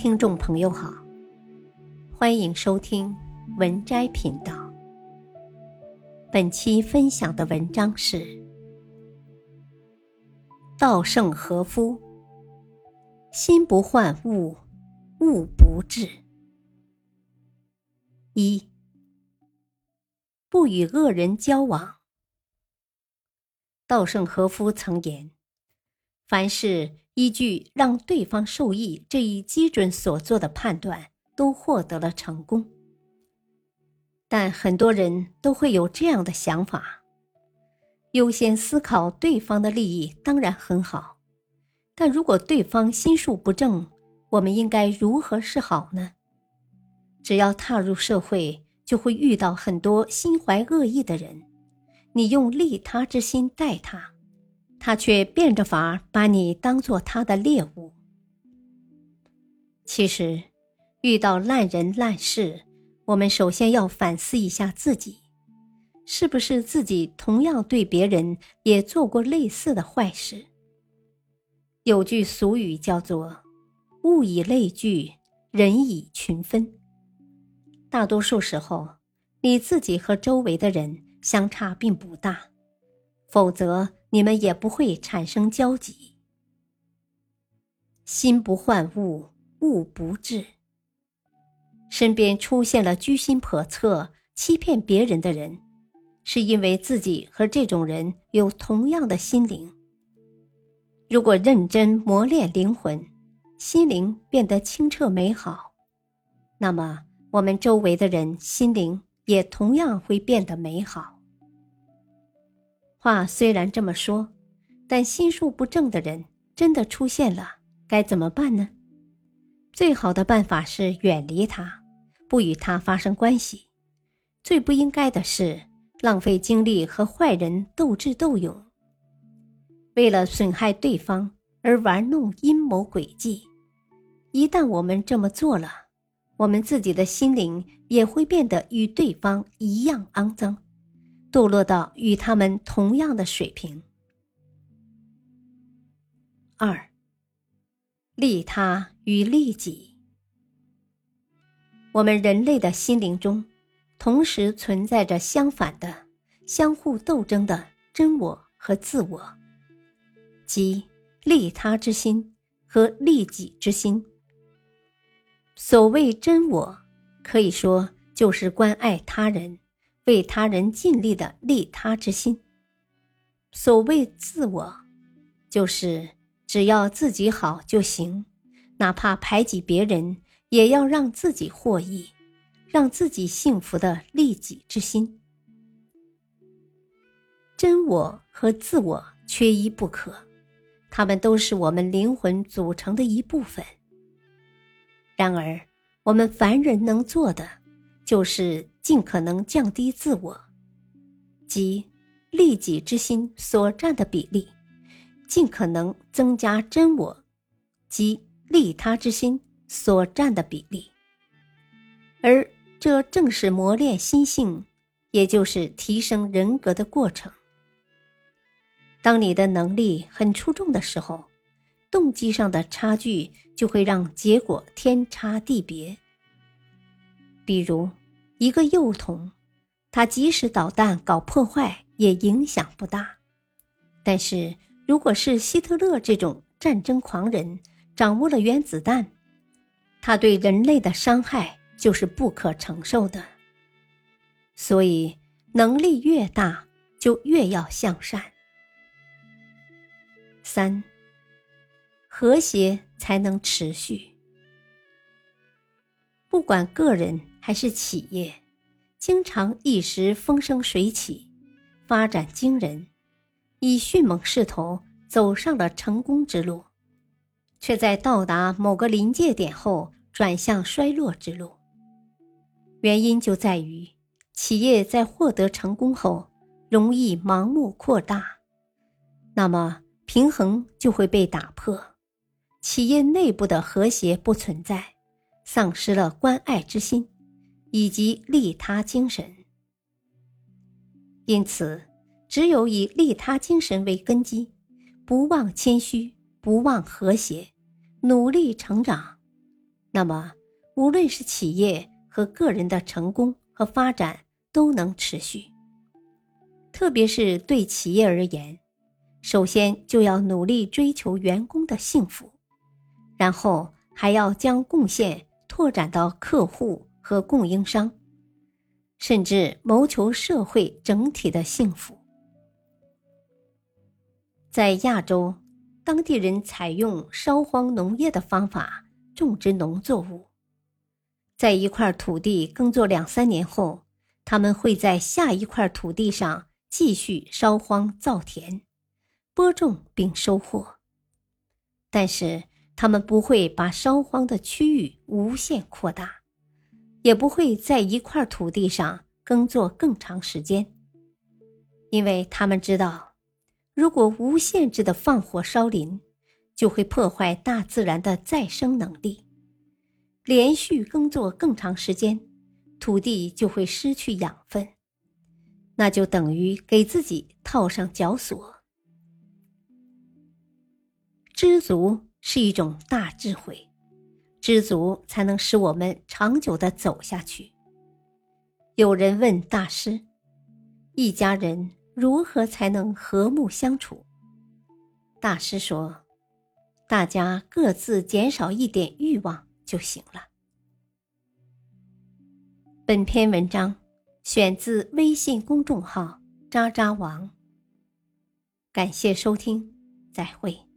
听众朋友好，欢迎收听文摘频道。本期分享的文章是稻盛和夫：“心不换物，物不至。”一不与恶人交往。稻盛和夫曾言：“凡事。”依据让对方受益这一基准所做的判断，都获得了成功。但很多人都会有这样的想法：优先思考对方的利益当然很好，但如果对方心术不正，我们应该如何是好呢？只要踏入社会，就会遇到很多心怀恶意的人，你用利他之心待他。他却变着法把你当做他的猎物。其实，遇到烂人烂事，我们首先要反思一下自己，是不是自己同样对别人也做过类似的坏事？有句俗语叫做“物以类聚，人以群分”。大多数时候，你自己和周围的人相差并不大，否则。你们也不会产生交集。心不换物，物不至。身边出现了居心叵测、欺骗别人的人，是因为自己和这种人有同样的心灵。如果认真磨练灵魂，心灵变得清澈美好，那么我们周围的人心灵也同样会变得美好。话虽然这么说，但心术不正的人真的出现了，该怎么办呢？最好的办法是远离他，不与他发生关系。最不应该的是浪费精力和坏人斗智斗勇，为了损害对方而玩弄阴谋诡计。一旦我们这么做了，我们自己的心灵也会变得与对方一样肮脏。堕落到与他们同样的水平。二，利他与利己。我们人类的心灵中，同时存在着相反的、相互斗争的真我和自我，即利他之心和利己之心。所谓真我，可以说就是关爱他人。为他人尽力的利他之心。所谓自我，就是只要自己好就行，哪怕排挤别人，也要让自己获益，让自己幸福的利己之心。真我和自我缺一不可，他们都是我们灵魂组成的一部分。然而，我们凡人能做的，就是尽可能降低自我，即利己之心所占的比例，尽可能增加真我，即利他之心所占的比例。而这正是磨练心性，也就是提升人格的过程。当你的能力很出众的时候，动机上的差距就会让结果天差地别。比如。一个幼童，他即使捣蛋搞破坏也影响不大；但是，如果是希特勒这种战争狂人掌握了原子弹，他对人类的伤害就是不可承受的。所以，能力越大，就越要向善。三，和谐才能持续。不管个人。还是企业，经常一时风生水起，发展惊人，以迅猛势头走上了成功之路，却在到达某个临界点后转向衰落之路。原因就在于，企业在获得成功后容易盲目扩大，那么平衡就会被打破，企业内部的和谐不存在，丧失了关爱之心。以及利他精神，因此，只有以利他精神为根基，不忘谦虚，不忘和谐，努力成长，那么无论是企业和个人的成功和发展都能持续。特别是对企业而言，首先就要努力追求员工的幸福，然后还要将贡献拓展到客户和供应商，甚至谋求社会整体的幸福。在亚洲，当地人采用烧荒农业的方法种植农作物，在一块土地耕作两三年后，他们会在下一块土地上继续烧荒造田。播种并收获，但是他们不会把烧荒的区域无限扩大，也不会在一块土地上耕作更长时间，因为他们知道，如果无限制的放火烧林，就会破坏大自然的再生能力。连续耕作更长时间，土地就会失去养分，那就等于给自己套上绞索。知足是一种大智慧，知足才能使我们长久的走下去。有人问大师：“一家人如何才能和睦相处？”大师说：“大家各自减少一点欲望就行了。”本篇文章选自微信公众号“渣渣王”，感谢收听，再会。